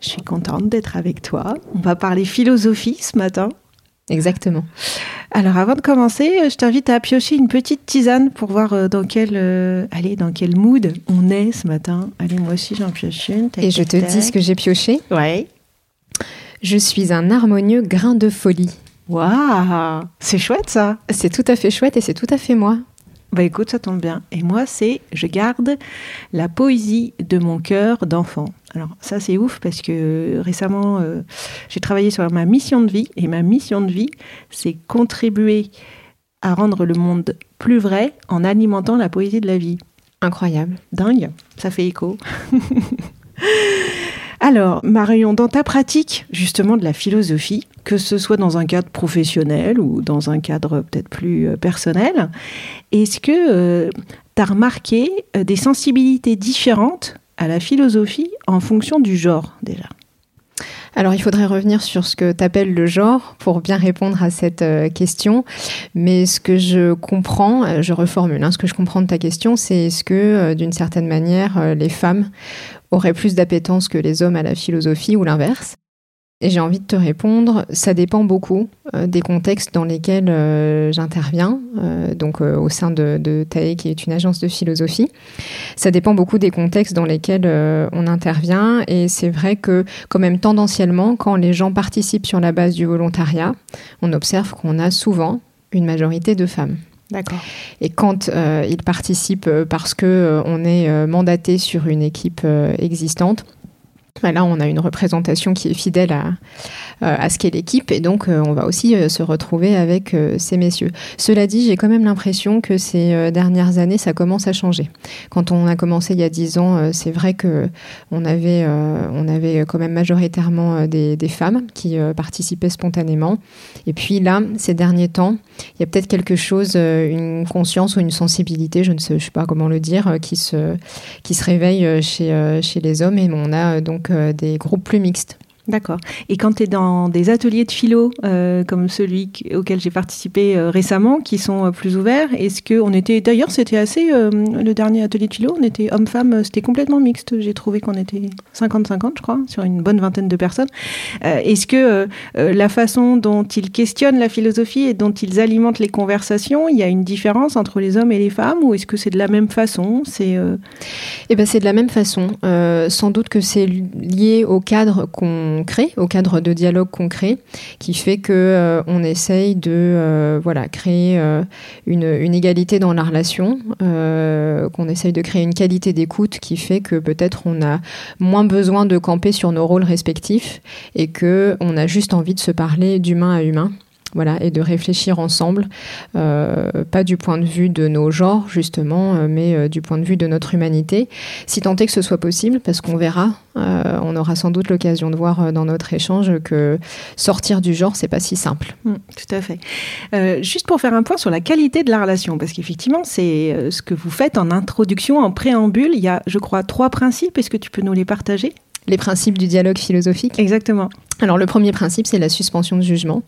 Je suis contente d'être avec toi. On va parler philosophie ce matin. Exactement. Alors avant de commencer, je t'invite à piocher une petite tisane pour voir euh, dans quel, euh, allez, dans quel mood on est ce matin. Allez, moi aussi j'en pioche une. Tac, Et je tac, te tac. dis ce que j'ai pioché. Ouais. Je suis un harmonieux grain de folie. Waouh, c'est chouette ça. C'est tout à fait chouette et c'est tout à fait moi. Bah écoute, ça tombe bien. Et moi, c'est je garde la poésie de mon cœur d'enfant. Alors ça, c'est ouf parce que récemment, euh, j'ai travaillé sur ma mission de vie. Et ma mission de vie, c'est contribuer à rendre le monde plus vrai en alimentant la poésie de la vie. Incroyable. Dingue, ça fait écho. Alors, Marion, dans ta pratique justement de la philosophie, que ce soit dans un cadre professionnel ou dans un cadre peut-être plus euh, personnel, est-ce que tu as remarqué euh, des sensibilités différentes à la philosophie en fonction du genre déjà? Alors il faudrait revenir sur ce que tu le genre pour bien répondre à cette euh, question. Mais ce que je comprends, euh, je reformule, hein, ce que je comprends de ta question, c'est est-ce que euh, d'une certaine manière, les femmes auraient plus d'appétence que les hommes à la philosophie ou l'inverse? Et j'ai envie de te répondre, ça dépend beaucoup euh, des contextes dans lesquels euh, j'interviens, euh, donc au sein de, de TAE, qui est une agence de philosophie. Ça dépend beaucoup des contextes dans lesquels on intervient, et c'est vrai que quand même tendanciellement, quand les gens participent sur la base du volontariat, on observe qu'on a souvent une majorité de femmes. D'accord. Et quand ils participent parce que on est mandaté sur une équipe existante, bah là, on a une représentation qui est fidèle à, euh, à ce qu'est l'équipe, et donc euh, on va aussi euh, se retrouver avec ces messieurs. Cela dit, j'ai quand même l'impression que ces dernières années, ça commence à changer. Quand on a commencé il y a dix ans, c'est vrai que on avait, on avait quand même majoritairement des, des femmes qui participaient spontanément. Et puis là, ces derniers temps, il y a peut-être quelque chose, une conscience ou une sensibilité, je ne sais, sais pas comment le dire, qui se, qui se réveille chez, chez les hommes, et on a donc euh, des groupes plus mixtes. D'accord. Et quand tu es dans des ateliers de philo, euh, comme celui auquel j'ai participé euh, récemment, qui sont euh, plus ouverts, est-ce que on était. D'ailleurs, c'était assez. le dernier atelier de philo, on était homme-femme, c'était complètement mixte. J'ai trouvé qu'on était 50-50, je crois, sur une bonne vingtaine de personnes. Est-ce que la façon dont ils questionnent la philosophie et dont ils alimentent les conversations, il y a une différence entre les hommes et les femmes, ou est-ce que c'est de la même façon C'est. Eh ben, c'est de la même façon. Sans doute que c'est lié au cadre qu'on au cadre de dialogue qu'on crée, qui fait que euh, on essaye de euh, voilà créer euh, une, une égalité dans la relation, euh, qu'on essaye de créer une qualité d'écoute qui fait que peut-être on a moins besoin de camper sur nos rôles respectifs et que on a juste envie de se parler d'humain à humain. Voilà, et de réfléchir ensemble, euh, pas du point de vue de nos genres, justement, euh, mais euh, du point de vue de notre humanité, si tant est que ce soit possible, parce qu'on verra, euh, on aura sans doute l'occasion de voir dans notre échange que sortir du genre, c'est pas si simple. Mm, tout à fait. Juste pour faire un point sur la qualité de la relation, parce qu'effectivement, c'est ce que vous faites en introduction, en préambule. Il y a, je crois, trois principes. Est-ce que tu peux nous les partager? Les principes du dialogue philosophique? Exactement. Alors le premier principe, c'est la suspension de jugement.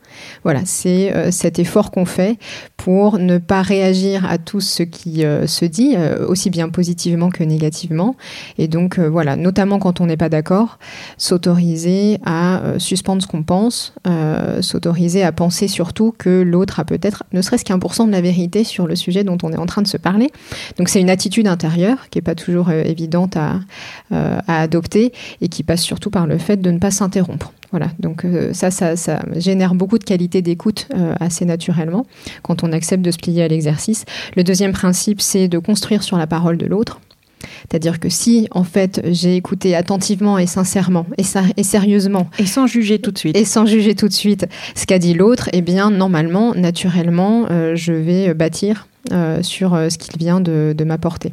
Voilà, c'est euh, cet effort qu'on fait pour ne pas réagir à tout ce qui euh, se dit, euh, aussi bien positivement que négativement. Et donc voilà, notamment quand on n'est pas d'accord, s'autoriser à suspendre ce qu'on pense, s'autoriser à penser surtout que l'autre a peut-être ne serait-ce qu'un pour cent de la vérité sur le sujet dont on est en train de se parler. Donc c'est une attitude intérieure qui n'est pas toujours évidente à, à adopter et qui passe surtout par le fait de ne pas s'interrompre Voilà, donc euh, ça, ça, ça, génère beaucoup de qualité d'écoute euh, assez naturellement quand on accepte de se plier à l'exercice. Le deuxième principe, c'est de construire sur la parole de l'autre. C'est-à-dire que si, en fait, j'ai écouté attentivement et sincèrement et, et, sérieusement. Et sans juger tout de suite. Et sans juger tout de suite ce qu'a dit l'autre, eh bien, normalement, naturellement, euh, je vais bâtir euh, sur euh, ce qu'il vient de, de m'apporter.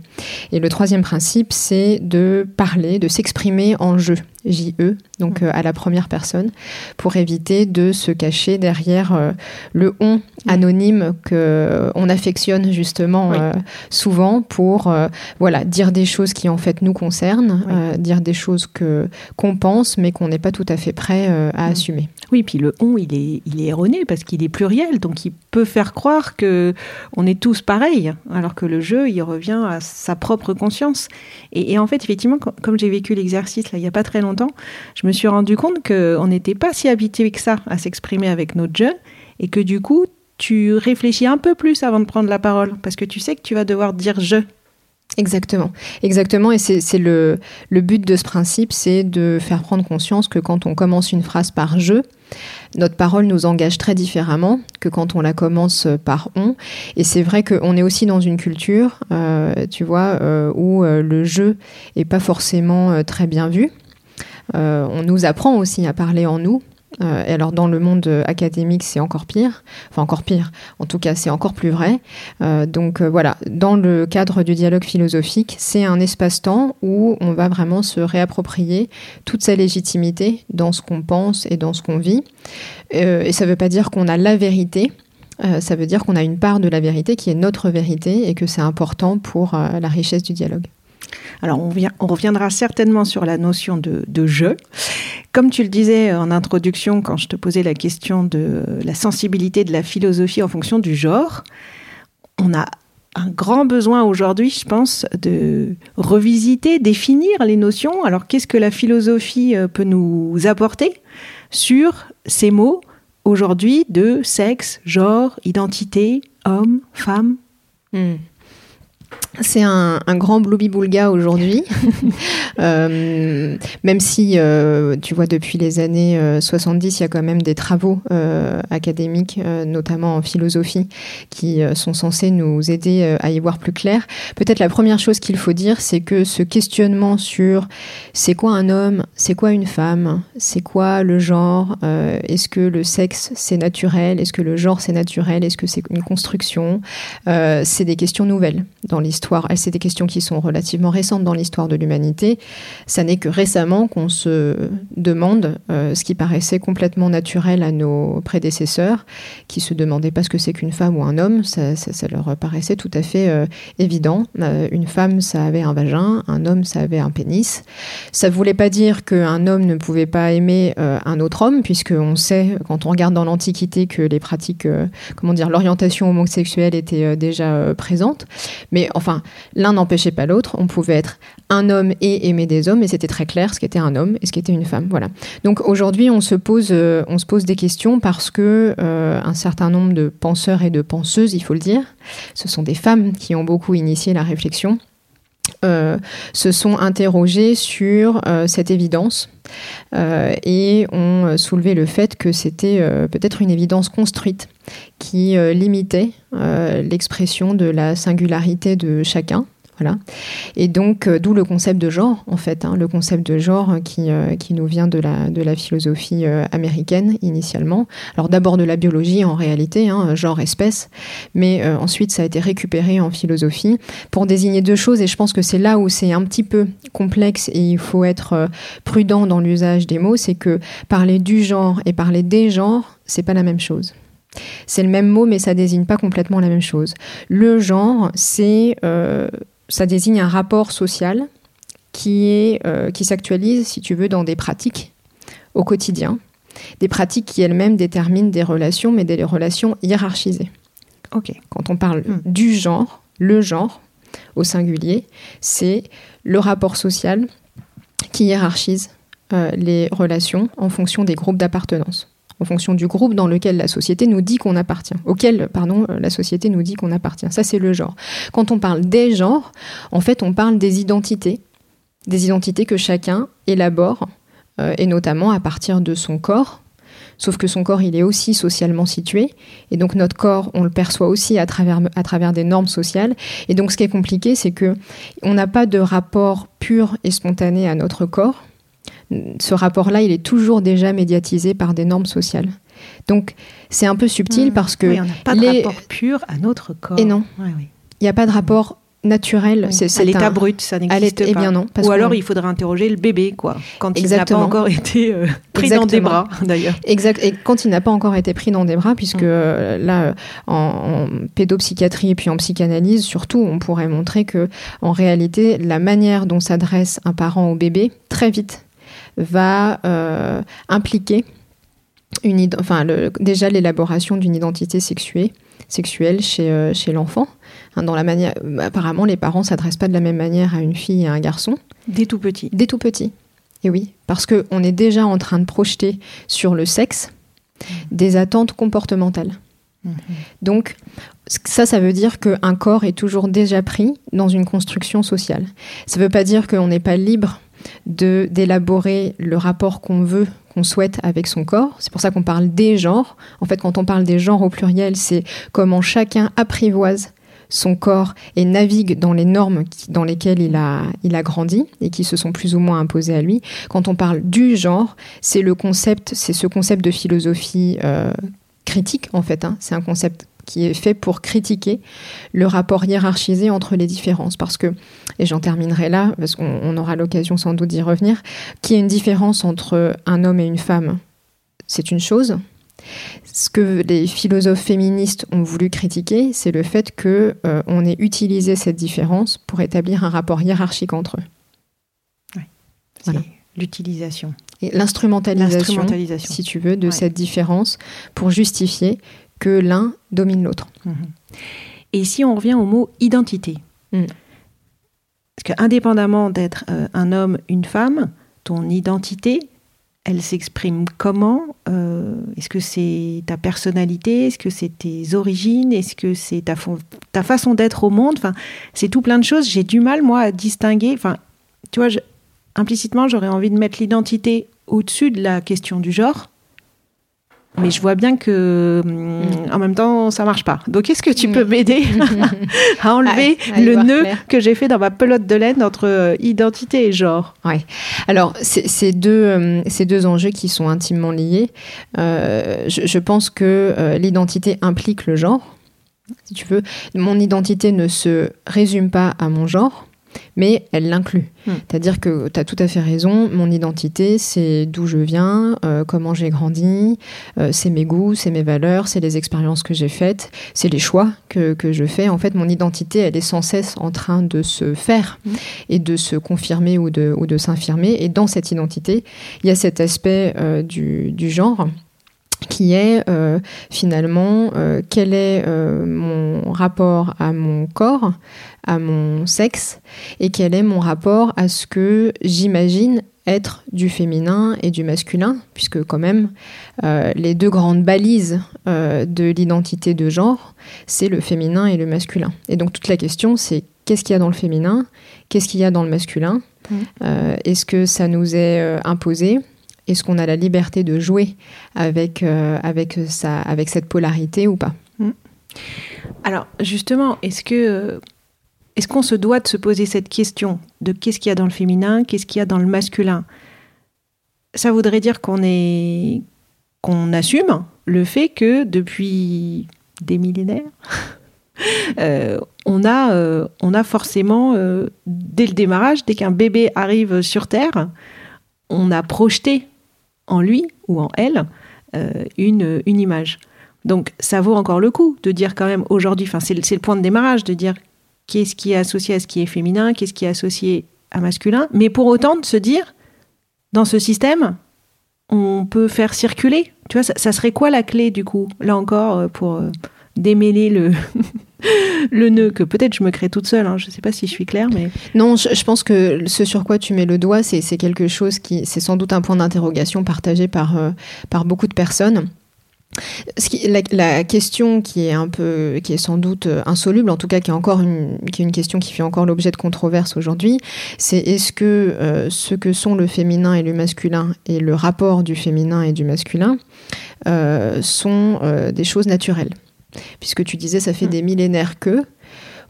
Et le troisième principe, c'est de parler, de s'exprimer en jeu, J-E, donc euh, à la première personne, pour éviter de se cacher derrière le on anonyme que on affectionne justement souvent pour voilà dire des choses qui en fait nous concernent, dire des choses que qu'on pense mais qu'on n'est pas tout à fait prêt à assumer. Oui, puis le on il est il est erroné parce qu'il est pluriel, donc il peut faire croire que on est tous pareil, alors que le jeu, il revient à sa propre conscience. Et, en fait, effectivement, comme j'ai vécu l'exercice là il n'y a pas très longtemps, je me suis rendu compte qu'on n'était pas si habitué que ça à s'exprimer avec notre jeu, et que du coup, tu réfléchis un peu plus avant de prendre la parole, parce que tu sais que tu vas devoir dire je Exactement, exactement. Et c'est le, but de ce principe, c'est de faire prendre conscience que quand on commence une phrase par je, notre parole nous engage très différemment que quand on la commence par on. Et c'est vrai qu'on est aussi dans une culture, euh, tu vois, euh, où euh, le jeu est pas forcément très bien vu. on nous apprend aussi à parler en nous, euh, et alors dans le monde académique, c'est encore pire. Enfin encore pire. En tout cas, c'est encore plus vrai. Euh, donc euh, voilà, dans le cadre du dialogue philosophique, c'est un espace-temps où on va vraiment se réapproprier toute sa légitimité dans ce qu'on pense et dans ce qu'on vit. et ça ne veut pas dire qu'on a la vérité. ça veut dire qu'on a une part de la vérité qui est notre vérité et que c'est important pour la richesse du dialogue. Alors, on, reviendra certainement sur la notion de, de, jeu. Comme tu le disais en introduction, quand je te posais la question de la sensibilité de la philosophie en fonction du genre, on a un grand besoin aujourd'hui, je pense, de revisiter, définir les notions. Alors, qu'est-ce que la philosophie euh, peut nous apporter sur ces mots aujourd'hui de sexe, genre, identité, homme, femme? Hmm. C'est un, grand bloubi-boulga aujourd'hui, euh, même si, euh, tu vois, depuis les années 70, euh, il y a quand même des travaux académiques, notamment en philosophie, qui sont censés nous aider à y voir plus clair. Peut-être la première chose qu'il faut dire, c'est que ce questionnement sur c'est quoi un homme, c'est quoi une femme, c'est quoi le genre, est-ce que le sexe c'est naturel, est-ce que le genre c'est naturel, est-ce que c'est une construction, c'est des questions nouvelles dans l'histoire. C'est des questions qui sont relativement récentes dans l'histoire de l'humanité. Ça n'est que récemment qu'on se demande euh, ce qui paraissait complètement naturel à nos prédécesseurs, qui se demandaient pas ce que c'est qu'une femme ou un homme. Ça, leur paraissait tout à fait euh, évident. Euh, une femme, ça avait un vagin, un homme, ça avait un pénis. Ça ne voulait pas dire qu'un homme ne pouvait pas aimer un autre homme, puisqu'on sait, quand on regarde dans l'Antiquité, que les pratiques, comment dire, l'orientation homosexuelle était déjà présente. Mais enfin, l'un n'empêchait pas l'autre. On pouvait être un homme et aimer des hommes, et c'était très clair ce qu'était un homme et ce qu'était une femme. Voilà. Donc aujourd'hui, on se pose, euh, on se pose des questions parce que euh, un certain nombre de penseurs et de penseuses, il faut le dire, ce sont des femmes qui ont beaucoup initié la réflexion. Euh, se sont interrogés sur cette évidence et ont soulevé le fait que c'était peut-être une évidence construite qui euh, limitait euh, l'expression de la singularité de chacun. Voilà. Et donc, euh, d'où le concept de genre, en fait, hein, le concept de genre qui, qui nous vient de la, de la philosophie américaine initialement. Alors d'abord de la biologie en réalité, hein, genre espèce, mais ensuite ça a été récupéré en philosophie pour désigner deux choses, et je pense que c'est là où c'est un petit peu complexe et il faut être prudent dans l'usage des mots, c'est que parler du genre et parler des genres, c'est pas la même chose. C'est le même mot, mais ça désigne pas complètement la même chose. Le genre, c'est, euh, ça désigne un rapport social qui est, euh, qui s'actualise, si tu veux, dans des pratiques au quotidien, des pratiques qui elles-mêmes déterminent des relations, mais des relations hiérarchisées. Ok. Quand on parle hmm. du genre, le genre au singulier, c'est le rapport social qui hiérarchise euh, les relations en fonction des groupes d'appartenance en fonction du groupe dans lequel la société nous dit qu'on appartient, auquel, pardon, euh, la société nous dit qu'on appartient. Ça, c'est le genre. Quand on parle des genres, en fait, on parle des identités, des identités que chacun élabore euh, et notamment à partir de son corps. Sauf que son corps, il est aussi socialement situé. Et donc notre corps, on le perçoit aussi à travers, à travers des normes sociales. Et donc ce qui est compliqué, c'est que on n'a pas de rapport pur et spontané à notre corps. Ce rapport-là, il est toujours déjà médiatisé par des normes sociales. Donc c'est un peu subtil Mmh. parce que Oui, on n'a pas de les- rapport pur à notre corps. Et non. Ouais, oui. il n'y a pas de rapport naturel. Oui. C'est, à l'état un- brut, ça n'existe pas. eh bien non, Ou alors il faudrait interroger le bébé, quoi, quand il n'a pas Exactement. encore été euh, pris dans des Exactement. bras, d'ailleurs. Exact. Et quand il n'a pas encore été pris dans des bras, puisque Mm. euh, là, en, en pédopsychiatrie et puis en psychanalyse, surtout, on pourrait montrer que, en réalité, la manière dont s'adresse un parent au bébé, très vite, va euh, impliquer une, enfin, le- déjà l'élaboration d'une identité sexuée, sexuelle chez, euh, chez l'enfant. Hein, dans la manière, apparemment, les parents s'adressent pas de la même manière à une fille et à un garçon. Dès tout petit. Dès tout petit. Et oui, parce qu'on est déjà en train de projeter sur le sexe des attentes comportementales. Mhm. Donc, ça, ça veut dire qu'un corps est toujours déjà pris dans une construction sociale. Ça ne veut pas dire qu'on n'est pas libre de d'élaborer le rapport qu'on veut, qu'on souhaite avec son corps. C'est pour ça qu'on parle des genres. En fait, quand on parle des genres au pluriel, c'est comment chacun apprivoise son corps et navigue dans les normes dans lesquelles il a, il a grandi et qui se sont plus ou moins imposées à lui. Quand on parle du genre, c'est le concept, c'est ce concept de philosophie euh, critique en fait. hein. C'est un concept qui est fait pour critiquer le rapport hiérarchisé entre les différences. Parce que, et j'en terminerai là, parce qu'on on aura l'occasion sans doute d'y revenir, qu'il y ait une différence entre un homme et une femme, c'est une chose. Ce que les philosophes féministes ont voulu critiquer, c'est le fait que euh, on ait utilisé cette différence pour établir un rapport hiérarchique entre eux. C'est Voilà. l'utilisation, Et l'instrumentalisation, l'instrumentalisation. si tu veux, de Ouais. cette différence pour justifier que l'un domine l'autre. Mhm. Et si on revient au mot identité Mm. Parce que indépendamment d'être euh, un homme, une femme, ton identité, elle s'exprime comment Euh, Est-ce que c'est ta personnalité Est-ce que c'est tes origines Est-ce que c'est ta, façon d'être au monde Enfin, c'est tout plein de choses. J'ai du mal, moi, à distinguer. Enfin, tu vois, je- implicitement, j'aurais envie de mettre l'identité au-dessus de la question du genre. Mais je vois bien que, hum, en même temps, ça marche pas. Donc, est-ce que tu Mm. peux m'aider à enlever À- à y le nœud clair. que j'ai fait dans ma pelote de laine entre euh, identité et genre? Alors, c'est c'est deux, euh, ces deux enjeux qui sont intimement liés. Euh, je, je pense que euh, l'identité implique le genre. Si tu veux, mon identité ne se résume pas à mon genre, mais elle l'inclut. Hmm. C'est-à-dire que tu as tout à fait raison, mon identité, c'est d'où je viens, euh, comment j'ai grandi, euh, c'est mes goûts, c'est mes valeurs, c'est les expériences que j'ai faites, c'est les choix que, que je fais. En fait, mon identité, elle est sans cesse en train de se faire Hmm. et de se confirmer ou de, ou de s'infirmer. Et dans cette identité, il y a cet aspect euh, du, du genre qui est euh, finalement euh, quel est euh, mon rapport à mon corps, à mon sexe, et quel est mon rapport à ce que j'imagine être du féminin et du masculin, puisque quand même les deux grandes balises de l'identité de genre, c'est le féminin et le masculin. Et donc toute la question, c'est qu'est-ce qu'il y a dans le féminin, qu'est-ce qu'il y a dans le masculin. Euh, est-ce que ça nous est imposé est-ce qu'on a la liberté de jouer avec, euh, avec, avec cette polarité ou pas? Alors, justement, est-ce que est-ce qu'on se doit de se poser cette question de qu'est-ce qu'il y a dans le féminin, qu'est-ce qu'il y a dans le masculin? Ça voudrait dire qu'on est qu'on assume le fait que depuis des millénaires, euh, on, a, euh, on a forcément, euh, dès le démarrage, dès qu'un bébé arrive sur Terre, on a projeté en lui ou en elle euh, une, une image. Donc ça vaut encore le coup de dire quand même aujourd'hui, c'est le, point de démarrage, de dire qu'est-ce qui est associé à ce qui est féminin, qu'est-ce qui est associé à masculin, mais pour autant de se dire, dans ce système, on peut faire circuler. Tu vois, ça, ça serait quoi la clé du coup, là encore, euh, pour euh, démêler le, nœud que peut-être je me crée toute seule, hein, je ne sais pas si je suis claire, mais... Non, je, pense que ce sur quoi tu mets le doigt, c'est quelque chose qui, c'est sans doute un point d'interrogation partagé par, euh, par beaucoup de personnes. La, question qui est un peu, qui est sans doute euh, insoluble, en tout cas qui est encore une, qui est une question qui fait encore l'objet de controverses aujourd'hui, c'est est-ce que euh, ce que sont le féminin et le masculin et le rapport du féminin et du masculin sont des choses naturelles? Puisque tu disais, ça fait Mm. des millénaires que,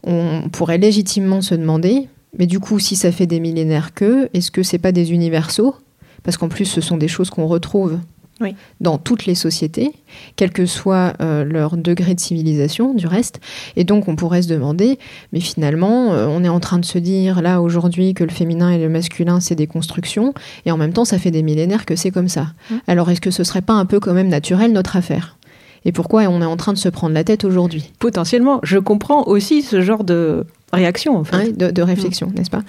on pourrait légitimement se demander, mais du coup, si ça fait des millénaires que, est-ce que c'est pas des universaux? Parce qu'en plus, ce sont des choses qu'on retrouve Oui. dans toutes les sociétés, quel que soit euh, leur degré de civilisation, du reste. Et donc, on pourrait se demander, mais finalement, euh, on est en train de se dire là aujourd'hui que le féminin et le masculin, c'est des constructions, et en même temps, ça fait des millénaires que c'est comme ça. Mm. Alors, est-ce que ce serait pas un peu quand même naturel notre affaire? Et pourquoi on est en train de se prendre la tête aujourd'hui? Potentiellement, je comprends aussi ce genre de réaction, en fait. Ouais, de, de réflexion, n'est-ce pas?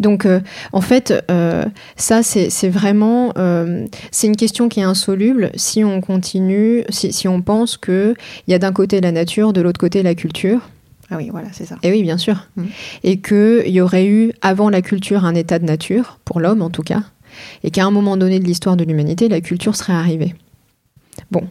Donc, euh, en fait, euh, ça, c'est vraiment, euh, c'est une question qui est insoluble si on continue, si, si on pense que il y a d'un côté la nature, de l'autre côté la culture. Ah oui, voilà, c'est ça. Et oui, bien sûr. Mhm. Et qu'il y aurait eu avant la culture un état de nature, pour l'homme en tout cas, et qu'à un moment donné de l'histoire de l'humanité, la culture serait arrivée. Bon,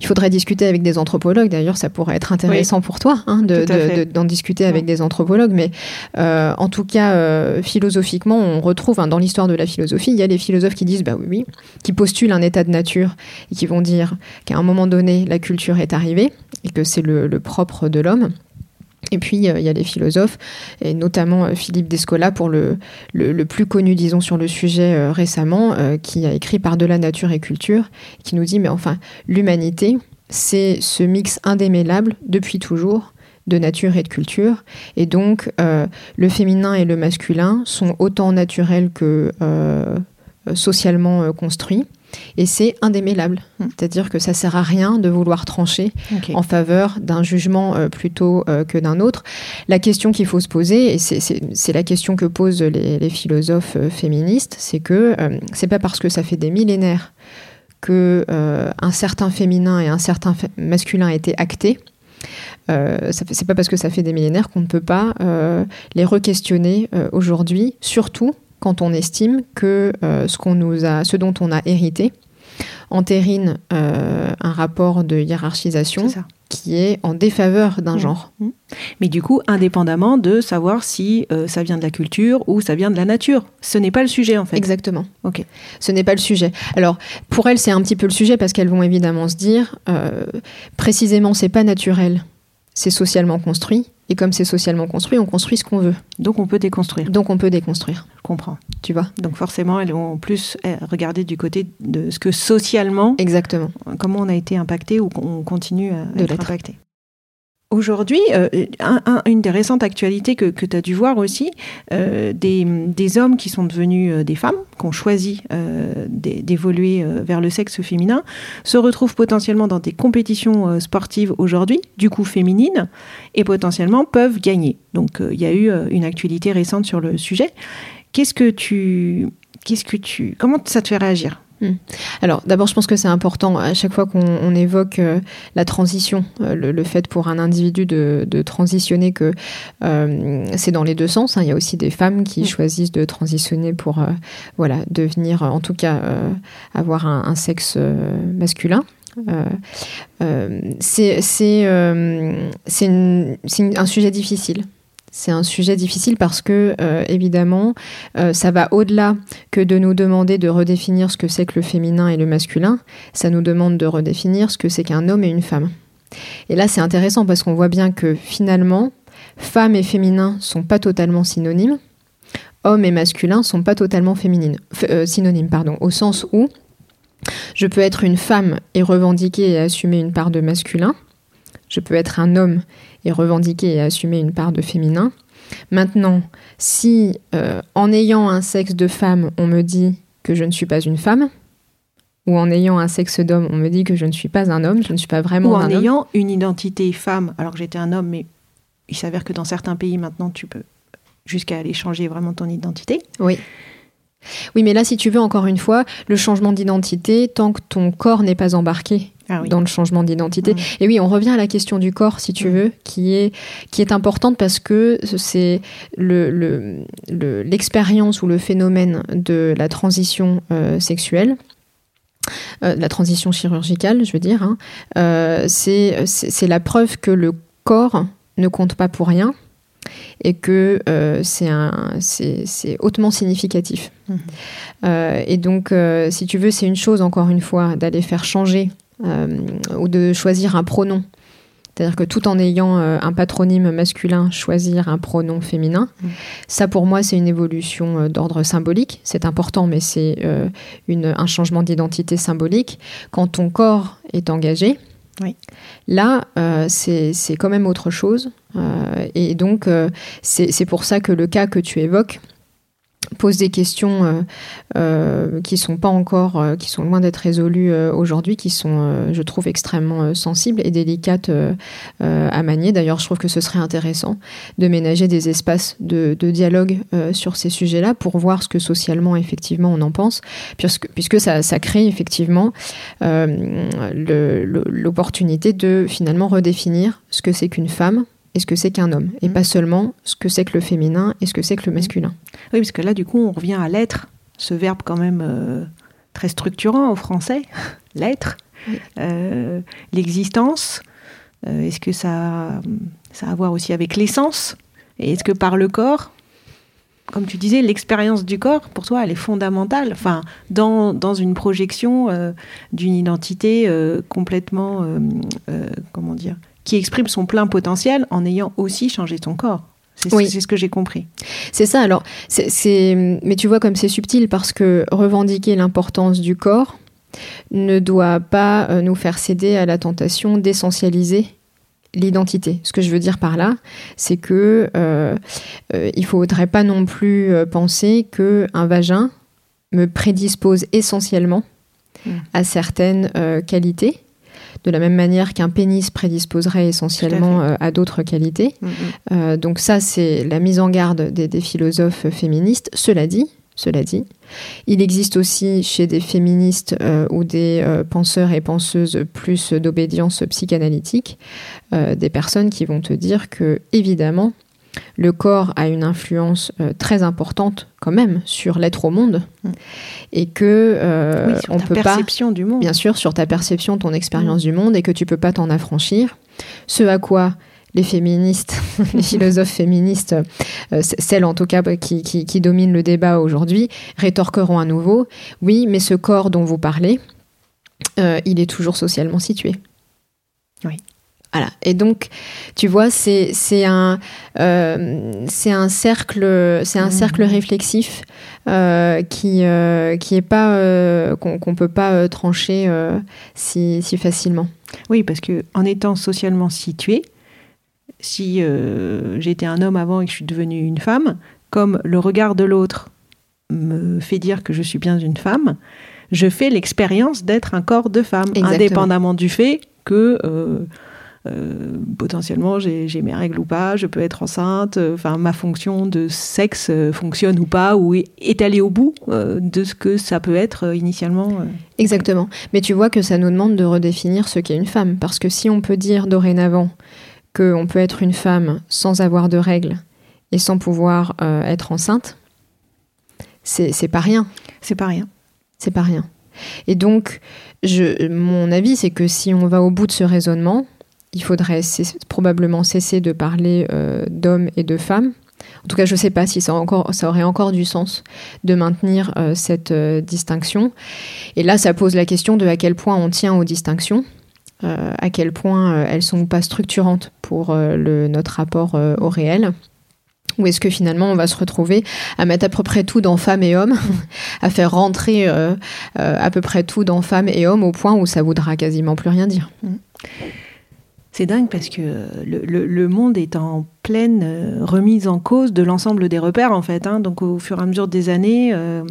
il faudrait discuter avec des anthropologues. D'ailleurs, ça pourrait être intéressant pour toi hein, de- de- d'en discuter avec des anthropologues. Mais euh, en tout cas, euh, philosophiquement, on retrouve hein, dans l'histoire de la philosophie, il y a les philosophes qui disent, bah oui, oui, qui postulent un état de nature et qui vont dire qu'à un moment donné, la culture est arrivée et que c'est le- le propre de l'homme. Et puis, euh, il y a les philosophes, et notamment euh, Philippe Descola, pour le, le, plus connu, disons, sur le sujet euh, récemment, qui a écrit Par-delà nature et culture, qui nous dit, mais enfin, l'humanité, c'est ce mix indémêlable, depuis toujours, de nature et de culture. Et donc, le féminin et le masculin sont autant naturels que socialement construits. Et c'est indémêlable. Mm. C'est-à-dire que ça sert à rien de vouloir trancher en faveur d'un jugement euh, plutôt euh, que d'un autre. La question qu'il faut se poser, et c'est- la question que posent les, les philosophes euh, féministes, c'est que c'est pas parce que ça fait des millénaires que un certain féminin et un certain masculin étaient actés. Euh, c'est pas parce que ça fait des millénaires qu'on ne peut pas euh, les re-questionner euh, aujourd'hui, surtout quand on estime que euh, ce, qu'on nous a, ce dont on a hérité entérine euh, un rapport de hiérarchisation qui est en défaveur d'un Mhm. genre. Mais du coup, indépendamment de savoir si euh, ça vient de la culture ou ça vient de la nature. Ce n'est pas le sujet, en fait. Exactement. Ok. Ce n'est pas le sujet. Alors, pour elles, c'est un petit peu le sujet parce qu'elles vont évidemment se dire, euh, précisément, c'est pas naturel, c'est socialement construit. Et comme c'est socialement construit, on construit ce qu'on veut. Donc on peut déconstruire. Donc, on peut déconstruire. Je comprends. Tu vois? Donc forcément, elles vont plus eh, regarder du côté de ce que socialement, Exactement. comment on a été impacté ou qu'on continue à De être l'être. impacté. Aujourd'hui, euh, un- un- une des récentes actualités que, tu as dû voir aussi, euh, des, hommes qui sont devenus euh, des femmes, qui ont choisi d'é- d'évoluer vers le sexe féminin, se retrouvent potentiellement dans des compétitions sportives aujourd'hui, du coup féminines, et potentiellement peuvent gagner. Donc il y a eu une actualité récente sur le sujet. Qu'est-ce que tu... Qu'est-ce que tu... Comment ça te fait réagir? Alors, d'abord, je pense que c'est important à chaque fois qu'on on évoque euh, la transition, euh, le, le fait pour un individu de, de transitionner, que euh, c'est dans les deux sens. hein. Il y a aussi des femmes qui Mm. choisissent de transitionner pour, voilà, devenir, en tout cas, avoir un, un sexe masculin. Euh, euh, c'est euh, un sujet difficile. C'est un sujet difficile parce que, euh, évidemment, euh, ça va au-delà que de nous demander de redéfinir ce que c'est que le féminin et le masculin. Ça nous demande de redéfinir ce que c'est qu'un homme et une femme. Et là, c'est intéressant parce qu'on voit bien que finalement, femme et féminin sont pas totalement synonymes. Homme et masculin sont pas totalement féminines, euh, synonymes, pardon, au sens où je peux être une femme et revendiquer et assumer une part de masculin. Je peux être un homme et revendiquer et assumer une part de féminin. Maintenant, si euh, en ayant un sexe de femme, on me dit que je ne suis pas une femme, ou en ayant un sexe d'homme, on me dit que je ne suis pas un homme, je ne suis pas vraiment Ou en un homme. ayant une identité femme, alors que j'étais un homme, mais il s'avère que dans certains pays maintenant, tu peux jusqu'à aller changer vraiment ton identité. Oui. Oui, mais là, si tu veux, encore une fois, le changement d'identité, tant que ton corps n'est pas embarqué Ah oui. dans le changement d'identité. Et oui, on revient à la question du corps, si tu veux, qui est, qui est importante parce que c'est le- le- le- l'expérience ou le phénomène de la transition euh, sexuelle euh, la transition chirurgicale, je veux dire, hein, euh, c'est la preuve que le corps ne compte pas pour rien et que euh, c'est hautement significatif. Mhm. Euh, et donc, euh, si tu veux, c'est une chose, encore une fois, d'aller faire changer ou de choisir un pronom. C'est-à-dire que tout en ayant euh, un patronyme masculin, choisir un pronom féminin, Mhm. ça pour moi c'est une évolution euh, d'ordre symbolique. C'est important, mais c'est euh, un changement d'identité symbolique. Quand ton corps est engagé, Oui. là euh, c'est quand même autre chose. Euh, et donc euh, c'est c'est pour ça que le cas que tu évoques pose des questions euh, euh, qui sont pas encore, euh, qui sont loin d'être résolues aujourd'hui, qui sont, je trouve, extrêmement sensibles et délicates à manier. D'ailleurs, je trouve que ce serait intéressant de ménager des espaces de, dialogue sur ces sujets-là pour voir ce que socialement, effectivement, on en pense, puisque, puisque ça, ça crée effectivement l'opportunité de finalement redéfinir ce que c'est qu'une femme et ce que c'est qu'un homme, et Mhm. pas seulement ce que c'est que le féminin et ce que c'est que le masculin. Oui, parce que là, du coup, on revient à l'être, ce verbe quand même euh, très structurant au français, l'être, Oui. Euh, l'existence. euh, est-ce que ça, ça a à voir aussi avec l'essence? Et est-ce que par le corps, comme tu disais, l'expérience du corps, pour toi, elle est fondamentale? Enfin, dans, dans une projection euh, d'une identité euh, complètement, euh, comment dire, qui exprime son plein potentiel en ayant aussi changé ton corps. C'est Oui. c'est ce que j'ai compris. C'est ça, alors, c'est- mais tu vois comme c'est subtil parce que revendiquer l'importance du corps ne doit pas euh, nous faire céder à la tentation d'essentialiser l'identité. Ce que je veux dire par là, c'est que euh, euh, il faudrait pas non plus euh, penser que un vagin me prédispose essentiellement Mm. à certaines euh, qualités, de la même manière qu'un pénis prédisposerait essentiellement euh, à d'autres qualités. Mm, mm. Euh, donc ça, c'est la mise en garde des, des philosophes féministes. Cela dit, cela dit, il existe aussi chez des féministes euh, ou des euh, penseurs et penseuses plus d'obédience psychanalytique euh, des personnes qui vont te dire que évidemment le corps a une influence euh, très importante quand même sur l'être au monde Mm. et que euh, oui, sur on ta peut pas perception du monde. bien sûr sur ta perception, ton expérience Mm. du monde et que tu peux pas t'en affranchir. Ce à quoi les féministes, les philosophes féministes, euh, celles en tout cas bah, qui, qui, qui dominent le débat aujourd'hui, rétorqueront à nouveau oui, mais ce corps dont vous parlez, euh, il est toujours socialement situé. Oui. Voilà. Et donc, tu vois, c'est un, euh, c'est un cercle, c'est un Mhm. cercle réflexif euh, qui euh, qui est pas euh, qu'on qu'on peut pas trancher si, si facilement. Oui, parce que en étant socialement situé, si j'étais un homme avant et que je suis devenue une femme, comme le regard de l'autre me fait dire que je suis bien une femme, je fais l'expérience d'être un corps de femme, Exactement. indépendamment du fait que euh, euh, potentiellement j'ai mes règles ou pas, je peux être enceinte, euh, enfin ma fonction de sexe euh, fonctionne ou pas, ou est, allée au bout de ce que ça peut être initialement. Exactement. Mais tu vois que ça nous demande de redéfinir ce qu'est une femme, parce que si on peut dire dorénavant qu'on peut être une femme sans avoir de règles et sans pouvoir euh, être enceinte, c'est c'est pas rien. C'est pas rien. C'est pas rien. Et donc, je, mon avis, c'est que si on va au bout de ce raisonnement, il faudrait probablement cesser de parler euh, d'hommes et de femmes. En tout cas, je ne sais pas si ça, encore, aurait encore du sens de maintenir euh, cette euh, distinction. Et là, ça pose la question de à quel point on tient aux distinctions, à quel point elles sont pas structurantes pour notre rapport au réel. Ou est-ce que finalement on va se retrouver à mettre à peu près tout dans femmes et hommes, à faire rentrer à peu près tout dans femmes et hommes au point où ça voudra quasiment plus rien dire. C'est dingue parce que le, le- monde est en pleine euh, remise en cause de l'ensemble des repères en fait. hein. Donc au fur et à mesure des années, euh,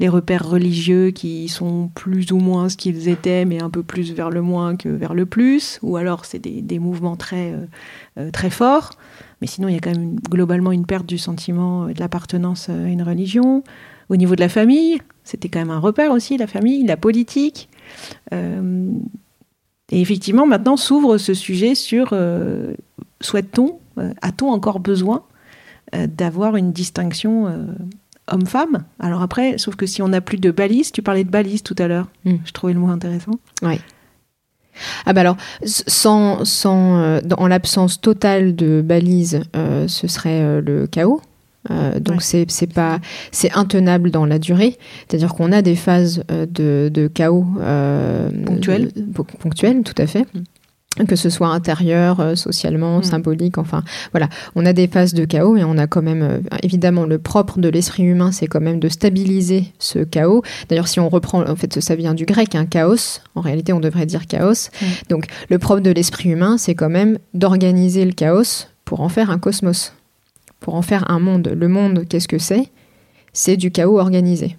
les repères religieux qui sont plus ou moins ce qu'ils étaient, mais un peu plus vers le moins que vers le plus, ou alors c'est des, mouvements très, euh, euh, très forts. Mais sinon, il y a quand même globalement une perte du sentiment euh, de l'appartenance à une religion. Au niveau de la famille, c'était quand même un repère aussi, la famille, la politique. Euh, et effectivement, maintenant s'ouvre ce sujet sur euh, souhaite-t-on, euh, a-t-on encore besoin euh, d'avoir une distinction euh, homme-femme? Alors après, sauf que si on n'a plus de balises, tu parlais de balises tout à l'heure. Mm. Je trouvais le mot intéressant. Oui. Ah bah alors, sans, sans, euh, en l'absence totale de balises, euh, ce serait euh, le chaos? Euh, donc Ouais. c'est pas c'est intenable dans la durée, c'est-à-dire qu'on a des phases euh, de, de chaos euh, Ponctuelles. po- ponctuelles, tout à fait. Que ce soit intérieur, euh, socialement, Mm. symbolique, enfin voilà, on a des phases de chaos et on a quand même, évidemment, le propre de l'esprit humain, c'est quand même de stabiliser ce chaos. D'ailleurs, si on reprend, en fait, ça vient du grec, un chaos. En réalité, on devrait dire chaos. Mm. Donc, le propre de l'esprit humain, c'est quand même d'organiser le chaos pour en faire un cosmos, pour en faire un monde. Le monde, qu'est-ce que c'est? C'est du chaos organisé.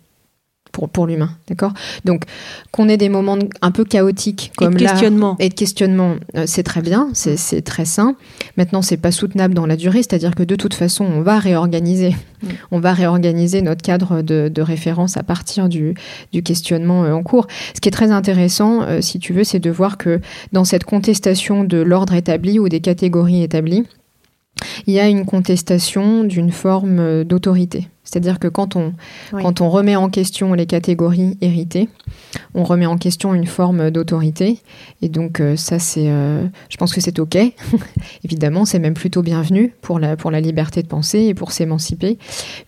Pour, pour l'humain, d'accord? Donc, qu'on ait des moments un peu chaotiques Et de comme là, questionnement. et de questionnement, euh, c'est très bien, c'est c'est très sain. Maintenant, c'est pas soutenable dans la durée, c'est-à-dire que de toute façon, on va réorganiser. Mm. On va réorganiser notre cadre de, de référence à partir du, du questionnement euh, en cours. Ce qui est très intéressant, euh, si tu veux, c'est de voir que dans cette contestation de l'ordre établi ou des catégories établies, il y a une contestation d'une forme euh, d'autorité. C'est-à-dire que quand on, Oui. quand on remet en question les catégories héritées, on remet en question une forme d'autorité. Et donc euh, ça, c'est, euh, je pense que c'est OK. Évidemment, c'est même plutôt bienvenu pour la, pour la liberté de penser et pour s'émanciper.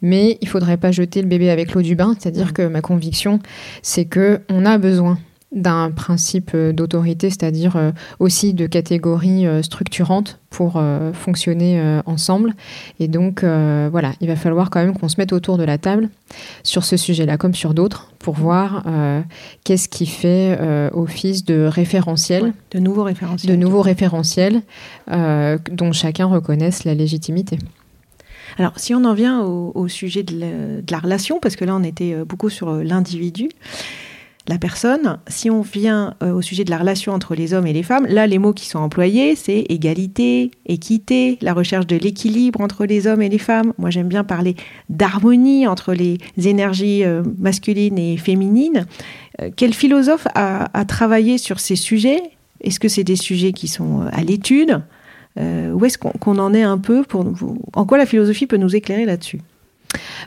Mais il faudrait pas jeter le bébé avec l'eau du bain. C'est-à-dire que ma conviction, c'est que on a besoin d'un principe euh, d'autorité, c'est-à-dire euh, aussi de catégories euh, structurantes pour fonctionner ensemble. Et donc, voilà, il va falloir quand même qu'on se mette autour de la table sur ce sujet-là, comme sur d'autres, pour voir euh, qu'est-ce qui fait euh, office de référentiel, Ouais, de nouveaux référentiels. de nouveaux référentiels euh, dont chacun reconnaisse la légitimité. Alors, si on en vient au, au sujet de la, de la relation, parce que là, on était beaucoup sur l'individu, la personne, si on vient euh, au sujet de la relation entre les hommes et les femmes, là, les mots qui sont employés, c'est égalité, équité, la recherche de l'équilibre entre les hommes et les femmes. Moi, j'aime bien parler d'harmonie entre les énergies euh, masculines et féminines. Euh, quel philosophe a, travaillé sur ces sujets? Est-ce que c'est des sujets qui sont à l'étude? Où est-ce qu'on en est un peu pour, En quoi la philosophie peut nous éclairer là-dessus?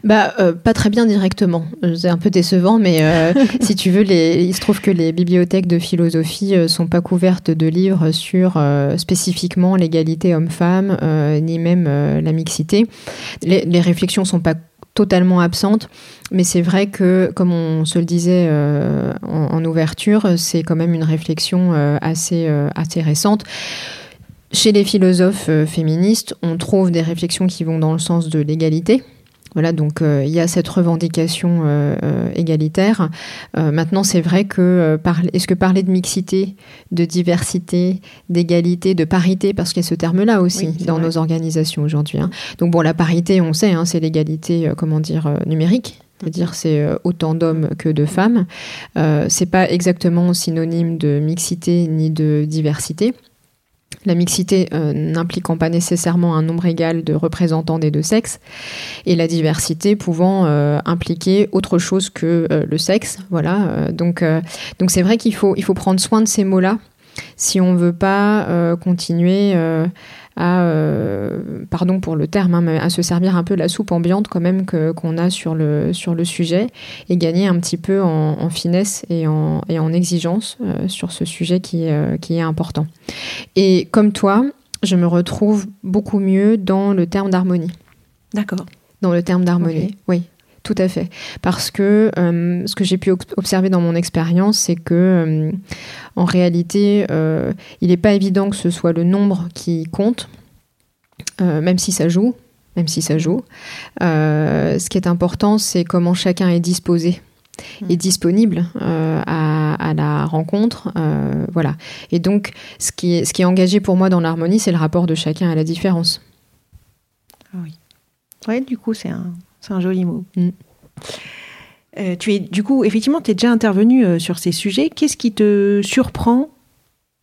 Bah, euh, pas très bien directement. Euh, C'est un peu décevant, mais euh, si tu veux, les, il se trouve que les bibliothèques de philosophie euh, sont pas couvertes de livres sur spécifiquement l'égalité homme-femme, ni même la mixité. Les, les réflexions sont pas totalement absentes, mais c'est vrai que, comme on se le disait euh, en, en ouverture, c'est quand même une réflexion euh, assez, euh, assez récente. Chez les philosophes féministes, on trouve des réflexions qui vont dans le sens de l'égalité. Voilà, donc euh, il y a cette revendication euh, euh, égalitaire. Euh, maintenant, c'est vrai que parler- est-ce que parler de mixité, de diversité, d'égalité, de parité, parce qu'il y a ce terme-là aussi Oui, dans vrai. nos organisations aujourd'hui. hein. Donc bon, la parité, on sait, hein, c'est l'égalité, comment dire, numérique. C'est-à-dire c'est autant d'hommes que de femmes. Euh, c'est pas exactement synonyme de mixité ni de diversité. La mixité euh, n'impliquant pas nécessairement un nombre égal de représentants des deux sexes, et la diversité pouvant euh, impliquer autre chose que euh, le sexe. Voilà. donc, c'est vrai qu'il faut, faut prendre soin de ces mots-là si on veut pas continuer à, euh, pardon pour le terme, hein, mais à se servir un peu la soupe ambiante quand même que qu'on a sur le sur le sujet et gagner un petit peu en, en finesse et en, et en exigence euh, sur ce sujet qui, est, euh, qui est important. Et comme toi, je me retrouve beaucoup mieux dans le terme d'harmonie. D'accord. Dans le terme d'harmonie, oui, tout à fait. Parce que euh, ce que j'ai pu ob- observer dans mon expérience, c'est que euh, en réalité, euh, il n'est pas évident que ce soit le nombre qui compte, même si ça joue. Même si ça joue. Euh, ce qui est important, c'est comment chacun est disposé et disponible euh, à, à la rencontre. euh, voilà. Et donc, ce qui, est, ce qui est engagé pour moi dans l'harmonie, c'est le rapport de chacun à la différence. Ouais, du coup, c'est un, c'est un joli mot. Mm. Euh, tu es, du coup, effectivement, tu es déjà intervenu euh, sur ces sujets. Qu'est-ce qui te surprend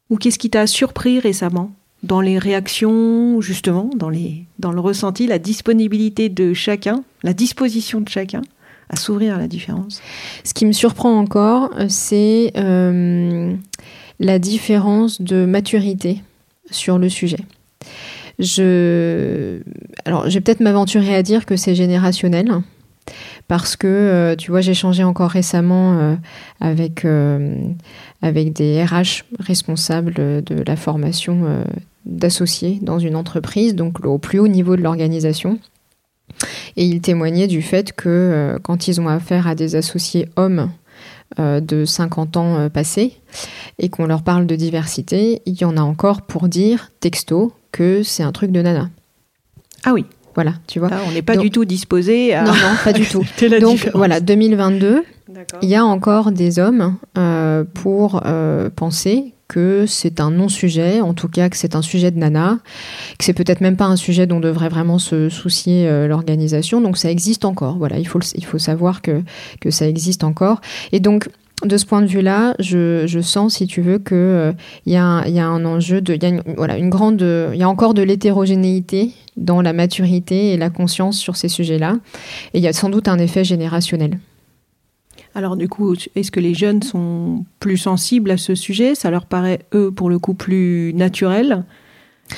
ou qu'est-ce qui t'a surpris récemment dans les réactions, justement, dans, les, dans le ressenti, la disponibilité de chacun, la disposition de chacun à s'ouvrir à la différence? Ce qui me surprend encore, euh, c'est euh, la différence de maturité sur le sujet. Je, alors, je vais peut-être m'aventurer à dire que c'est générationnel, parce que, tu vois, j'ai changé encore récemment avec, avec des RH responsables de la formation d'associés dans une entreprise, donc au plus haut niveau de l'organisation. Et ils témoignaient du fait que quand ils ont affaire à des associés hommes, euh, de 50 ans euh, passés et qu'on leur parle de diversité, il y en a encore pour dire, texto, que c'est un truc de nana. Ah oui. Voilà, tu vois. on n'est pas du tout disposé à. Non, non, pas du tout. Donc voilà, 2022, il y a encore des hommes euh, pour penser que c'est un non-sujet, en tout cas que c'est un sujet de nana, que c'est peut-être même pas un sujet dont devrait vraiment se soucier euh, l'organisation. Donc ça existe encore. Voilà, il faut, il faut savoir que, que ça existe encore. Et donc, de ce point de vue-là, je, je, sens, si tu veux, qu'il euh, y, y a un enjeu de, voilà, une grande, il y a encore de l'hétérogénéité dans la maturité et la conscience sur ces sujets-là, et il y a sans doute un effet générationnel. Alors du coup, est-ce que les jeunes sont plus sensibles à ce sujet? Ça leur paraît, eux, pour le coup, plus naturel?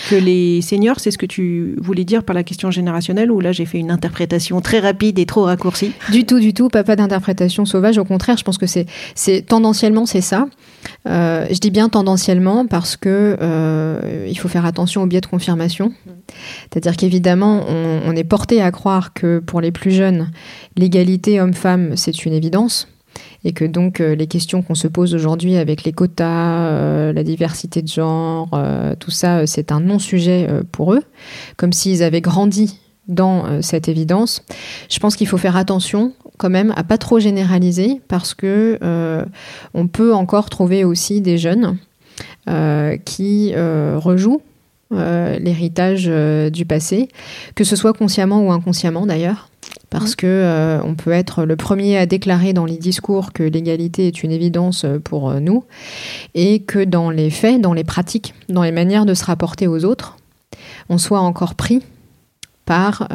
Que les seniors, c'est ce que tu voulais dire par la question générationnelle ou là j'ai fait une interprétation très rapide et trop raccourcie? Du tout, du tout, pas, pas d'interprétation sauvage. Au contraire, je pense que c'est, c'est tendanciellement c'est ça. Euh, je dis bien tendanciellement parce que euh, il faut faire attention au biais de confirmation. C'est-à-dire qu'évidemment, on, on est porté à croire que pour les plus jeunes, l'égalité homme-femme c'est une évidence et que donc euh, les questions qu'on se pose aujourd'hui avec les quotas, euh, la diversité de genre, euh, tout ça, c'est un non-sujet pour eux, comme s'ils avaient grandi dans cette évidence. Je pense qu'il faut faire attention quand même à pas trop généraliser parce que on peut encore trouver aussi des jeunes qui rejouent l'héritage du passé, que ce soit consciemment ou inconsciemment d'ailleurs parce mmh. que euh, on peut être le premier à déclarer dans les discours que l'égalité est une évidence euh, pour euh, nous et que dans les faits, dans les pratiques, dans les manières de se rapporter aux autres, on soit encore pris par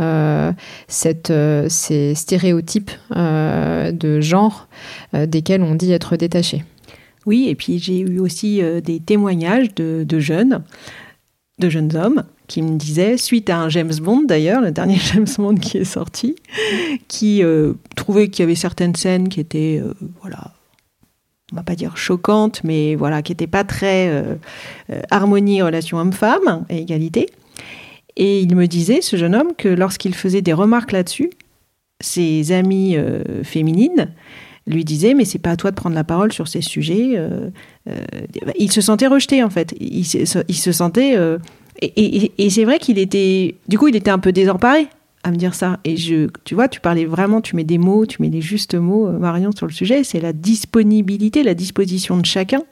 cette, ces stéréotypes de genre desquels on dit être détaché. Oui, et puis j'ai eu aussi des témoignages de, de jeunes, de jeunes hommes qui me disait, suite à un James Bond d'ailleurs, le dernier James Bond qui est sorti, qui euh, trouvait qu'il y avait certaines scènes qui étaient, euh, voilà, on va pas dire choquantes, mais voilà, qui n'étaient pas très euh, harmonie relation homme-femme et égalité. Et il me disait, ce jeune homme, que lorsqu'il faisait des remarques là-dessus, ses amies féminines lui disaient mais c'est pas à toi de prendre la parole sur ces sujets. il se sentait rejeté en fait. Il se sentait et, c'est vrai qu'il était, du coup, il était un peu désemparé à me dire ça. Et je, tu vois, tu parlais vraiment, tu mets des mots, tu mets les justes mots, euh, Marion, sur le sujet. C'est la disponibilité, la disposition de chacun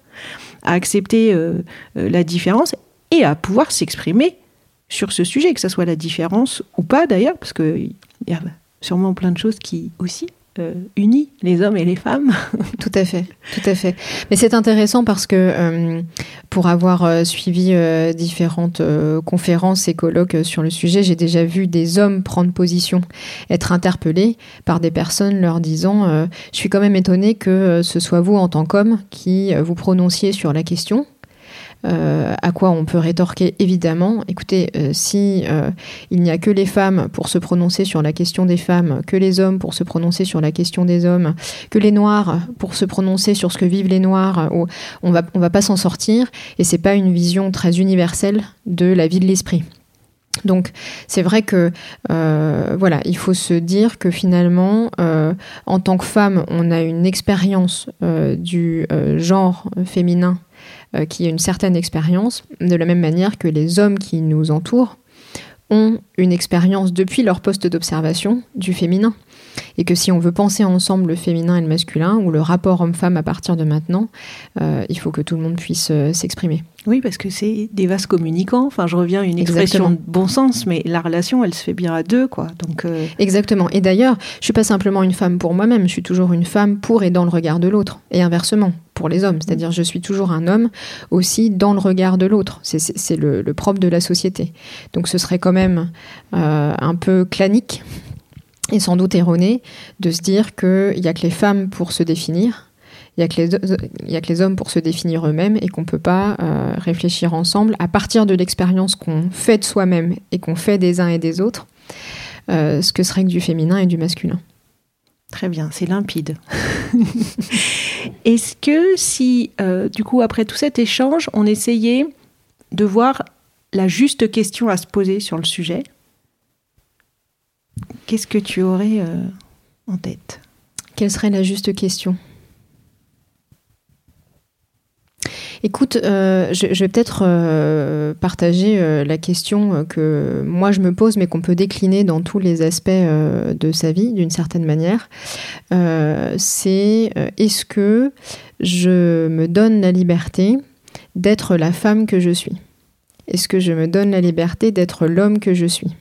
à accepter euh, euh, la différence et à pouvoir s'exprimer sur ce sujet, que ce soit la différence ou pas d'ailleurs, parce qu'il y a sûrement plein de choses qui aussi euh, unis, les hommes et les femmes. tout à fait, tout à fait. Mais c'est intéressant parce que euh, pour avoir euh, suivi différentes conférences et colloques sur le sujet, j'ai déjà vu des hommes prendre position, être interpellés par des personnes leur disant Je suis quand même étonné que ce soit vous en tant qu'homme qui vous prononciez sur la question euh, à quoi on peut rétorquer évidemment, écoutez, euh, si euh, il n'y a que les femmes pour se prononcer sur la question des femmes, que les hommes pour se prononcer sur la question des hommes, que les noirs pour se prononcer sur ce que vivent les noirs, on va on va pas s'en sortir et c'est pas une vision très universelle de la vie de l'esprit. Donc c'est vrai que voilà, il faut se dire que finalement, en tant que femme, on a une expérience du genre féminin euh, qui a une certaine expérience, de la même manière que les hommes qui nous entourent ont une expérience depuis leur poste d'observation du féminin. Et que si on veut penser ensemble le féminin et le masculin, ou le rapport homme-femme à partir de maintenant, euh, il faut que tout le monde puisse euh, s'exprimer. Oui, parce que c'est des vases communicants. Enfin, je reviens à une expression de bon sens, mais la relation, elle se fait bien à deux, quoi. Donc, Exactement. Et d'ailleurs, je suis pas simplement une femme pour moi-même, je suis toujours une femme pour et dans le regard de l'autre. Et inversement pour les hommes. C'est-à-dire, je suis toujours un homme aussi dans le regard de l'autre. C'est le, propre de la société. Donc, ce serait quand même euh, un peu clanique et sans doute erroné de se dire qu'il n'y a que les femmes pour se définir, il n'y a, que les, a que les hommes pour se définir eux-mêmes et qu'on ne peut pas euh, réfléchir ensemble à partir de l'expérience qu'on fait de soi-même et qu'on fait des uns et des autres, euh, ce que serait que du féminin et du masculin. Très bien, c'est limpide. Est-ce que si, euh, du coup, après tout cet échange, on essayait de voir la juste question à se poser sur le sujet, qu'est-ce que tu aurais euh, en tête? Quelle serait la juste question? Écoute, euh, je, vais peut-être euh, partager la question que moi je me pose, mais qu'on peut décliner dans tous les aspects de sa vie d'une certaine manière. C'est est-ce que je me donne la liberté d'être la femme que je suis? Est-ce que je me donne la liberté d'être l'homme que je suis?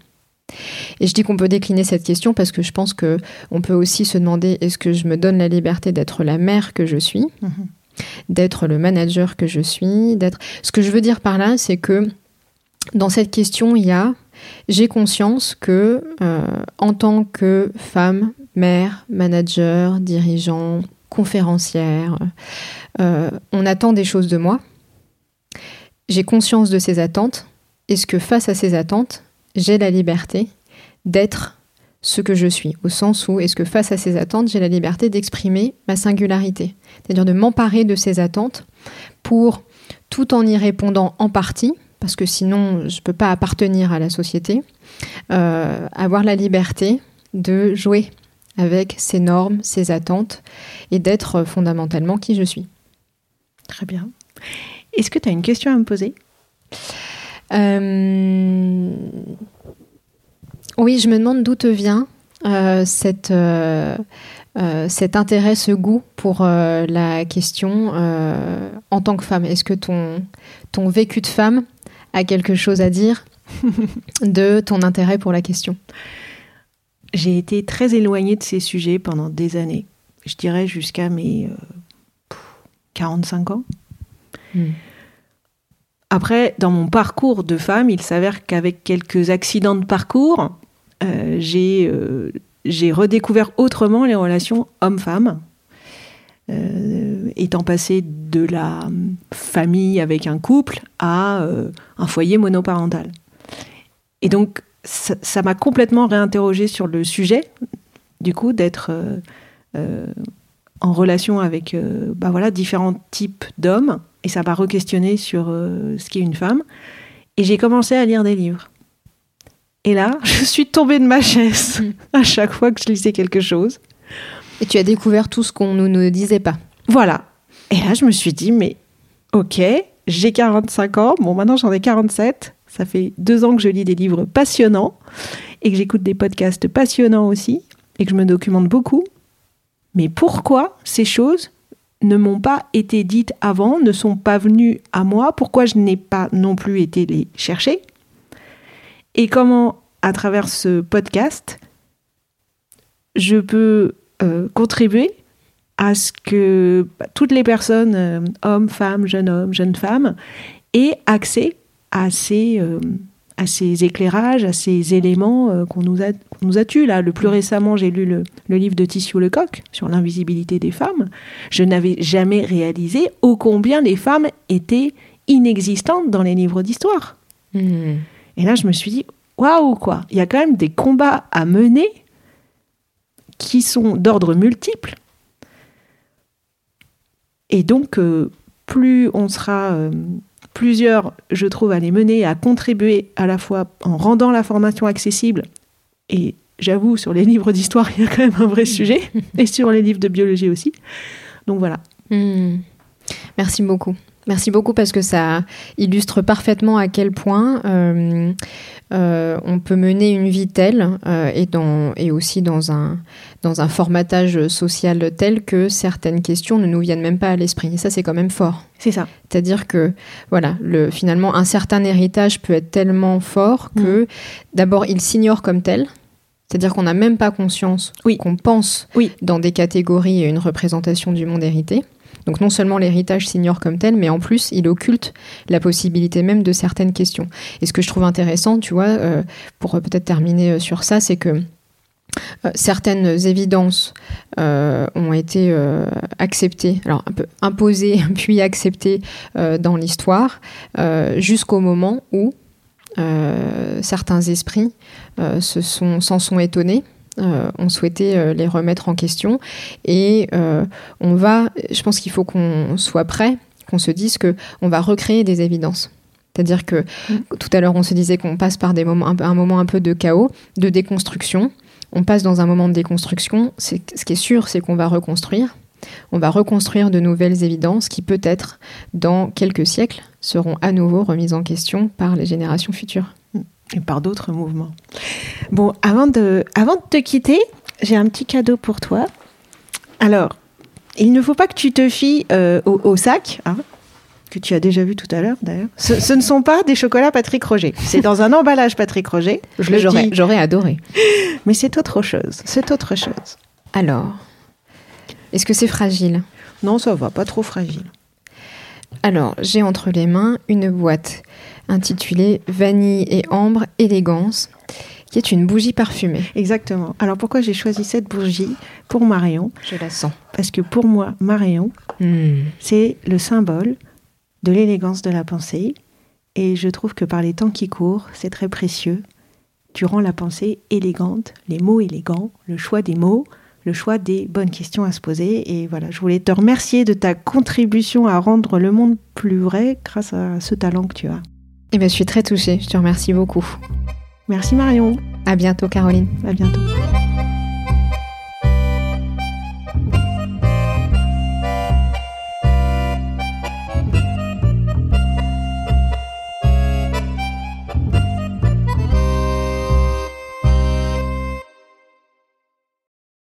Et je dis qu'on peut décliner cette question parce que je pense que on peut aussi se demander est-ce que je me donne la liberté d'être la mère que je suis? D'être le manager que je suis, d'être. Ce que je veux dire par là, c'est que dans cette question, il y a j'ai conscience que euh, en tant que femme, mère, manager, dirigeant, conférencière, euh, on attend des choses de moi. J'ai conscience de ces attentes. Est-ce que face à ces attentes, j'ai la liberté d'être ce que je suis, au sens où est-ce que face à ces attentes, j'ai la liberté d'exprimer ma singularité, c'est-à-dire de m'emparer de ces attentes pour, tout en y répondant en partie, parce que sinon je ne peux pas appartenir à la société, euh, avoir la liberté de jouer avec ces normes, ces attentes, et d'être fondamentalement qui je suis. Très bien. Est-ce que tu as une question à me poser? Euh, Oui, je me demande d'où te vient euh, cette, euh, cet intérêt, ce goût pour la question en tant que femme. Est-ce que ton, ton vécu de femme a quelque chose à dire de ton intérêt pour la question? J'ai été très éloignée de ces sujets pendant des années. Je dirais jusqu'à mes euh, pff, 45 ans. Hmm. Après, dans mon parcours de femme, il s'avère qu'avec quelques accidents de parcours, euh, j'ai euh, j'ai redécouvert autrement les relations homme-femme. Euh, étant passée de la famille avec un couple à un foyer monoparental. Et donc, ça m'a complètement réinterrogée sur le sujet, du coup, d'être en relation avec bah voilà, différents types d'hommes. Et ça m'a re-questionné sur euh, ce qu'est une femme. Et j'ai commencé à lire des livres. Et là, je suis tombée de ma chaise à chaque fois que je lisais quelque chose. Et tu as découvert tout ce qu'on ne nous disait pas. Voilà. Et là, je me suis dit, mais ok, j'ai 45 ans, bon, maintenant j'en ai 47. Ça fait deux ans que je lis des livres passionnants et que j'écoute des podcasts passionnants aussi et que je me documente beaucoup. Mais pourquoi ces choses ne m'ont pas été dites avant, ne sont pas venues à moi Pourquoi je n'ai pas non plus été les chercher? Et comment, à travers ce podcast, je peux euh, contribuer à ce que bah, toutes les personnes, euh, hommes, femmes, jeunes hommes, jeunes femmes, aient accès à ces, euh, à ces éclairages, à ces éléments euh, qu'on nous a, qu'on nous a tus. Là, le plus récemment, j'ai lu le, le livre de Tissot Lecoq sur l'invisibilité des femmes. Je n'avais jamais réalisé ô combien les femmes étaient inexistantes dans les livres d'histoire. Hmm. Et là, je me suis dit, waouh, quoi, il y a quand même des combats à mener qui sont d'ordre multiple. Et donc, euh, plus on sera euh, plusieurs, je trouve, à les mener, à contribuer à la fois en rendant la formation accessible, et j'avoue, sur les livres d'histoire, il y a quand même un vrai sujet, et sur les livres de biologie aussi. Donc voilà. Hmm. Merci beaucoup. Merci beaucoup parce que ça illustre parfaitement à quel point euh, euh, on peut mener une vie telle euh, et, dans, et aussi dans un, dans un formatage social tel que certaines questions ne nous viennent même pas à l'esprit. Et ça, c'est quand même fort. C'est ça. C'est-à-dire que voilà, le, finalement, un certain héritage peut être tellement fort que d'abord, il s'ignore comme tel. C'est-à-dire qu'on n'a même pas conscience Oui. qu'on pense Oui. dans des catégories et une représentation du monde hérité. Donc non seulement l'héritage s'ignore comme tel, mais en plus il occulte la possibilité même de certaines questions. Et ce que je trouve intéressant, tu vois, euh, pour peut-être terminer euh, sur ça, c'est que euh, certaines évidences ont été acceptées, alors un peu imposées puis acceptées dans l'histoire, jusqu'au moment où certains esprits euh, se s'en sont étonnés euh, on souhaitait euh, les remettre en question. Et euh, on va, je pense qu'il faut qu'on soit prêt, qu'on se dise que on va recréer des évidences. C'est-à-dire que tout à l'heure, on se disait qu'on passe par des moments, un, moment un peu de chaos, de déconstruction. On passe dans un moment de déconstruction. Ce qui est sûr, c'est qu'on va reconstruire. On va reconstruire de nouvelles évidences qui, peut-être, dans quelques siècles, seront à nouveau remises en question par les générations futures. Et par d'autres mouvements. Bon, avant de, avant de te quitter, j'ai un petit cadeau pour toi. Alors, il ne faut pas que tu te fies euh, au, au sac, hein, que tu as déjà vu tout à l'heure d'ailleurs. Ce, ce ne sont pas des chocolats Patrick Roger. C'est dans un emballage Patrick Roger. Je le J'aurais, dis, j'aurais adoré. mais c'est autre chose. C'est autre chose. Alors, est-ce que c'est fragile? Non, ça va, pas trop fragile. Alors, j'ai entre les mains une boîte intitulée Vanille et ambre élégance, qui est une bougie parfumée. Exactement. Alors pourquoi j'ai choisi cette bougie pour Marion? Je la sens. Parce que pour moi, Marion, Hmm. c'est le symbole de l'élégance de la pensée. Et je trouve que par les temps qui courent, c'est très précieux. Tu rends la pensée élégante, les mots élégants, le choix des mots, le choix des bonnes questions à se poser. Et voilà, je voulais te remercier de ta contribution à rendre le monde plus vrai grâce à ce talent que tu as. Eh bien, je suis très touchée. Je te remercie beaucoup. Merci Marion. À bientôt, Caroline. À bientôt.